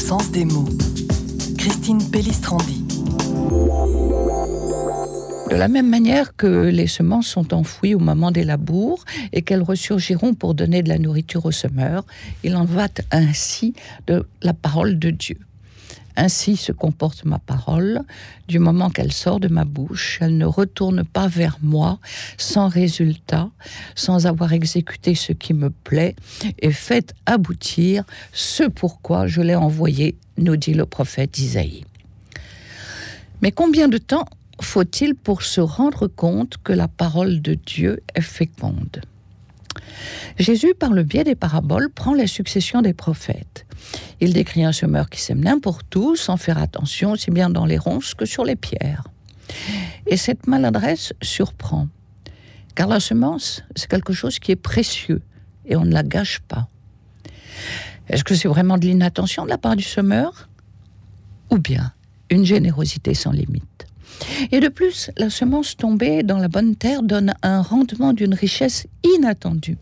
sens des mots. Christine Pellistrandi. De la même manière que les semences sont enfouies au moment des labours et qu'elles ressurgiront pour donner de la nourriture aux semeurs, il en va ainsi de la parole de Dieu. Ainsi se comporte ma parole, du moment qu'elle sort de ma bouche, elle ne retourne pas vers moi sans résultat, sans avoir exécuté ce qui me plaît et fait aboutir ce pourquoi je l'ai envoyé, nous dit le prophète Isaïe. Mais combien de temps faut-il pour se rendre compte que la parole de Dieu est féconde? Jésus, par le biais des paraboles, prend la succession des prophètes. Il décrit un semeur qui sème n'importe où, sans faire attention aussi bien dans les ronces que sur les pierres. Et cette maladresse surprend, car la semence, c'est quelque chose qui est précieux, et on ne la gâche pas. Est-ce que c'est vraiment de l'inattention de la part du semeur? Ou bien une générosité sans limite? Et de plus, la semence tombée dans la bonne terre donne un rendement d'une richesse inattendue.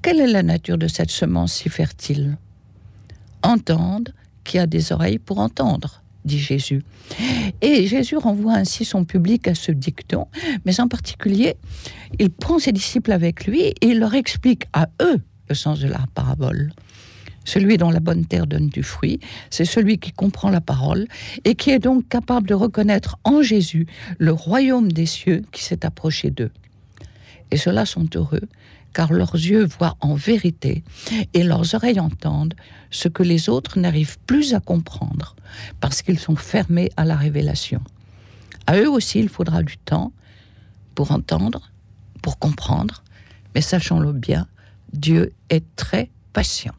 Quelle est la nature de cette semence si fertile? Entendre qui a des oreilles pour entendre, dit Jésus. Et Jésus renvoie ainsi son public à ce dicton, mais en particulier, il prend ses disciples avec lui et il leur explique à eux le sens de la parabole. Celui dont la bonne terre donne du fruit, c'est celui qui comprend la parole et qui est donc capable de reconnaître en Jésus le royaume des cieux qui s'est approché d'eux. Et ceux-là sont heureux, car leurs yeux voient en vérité et leurs oreilles entendent ce que les autres n'arrivent plus à comprendre, parce qu'ils sont fermés à la révélation. À eux aussi, il faudra du temps pour entendre, pour comprendre, mais sachons-le bien, Dieu est très patient.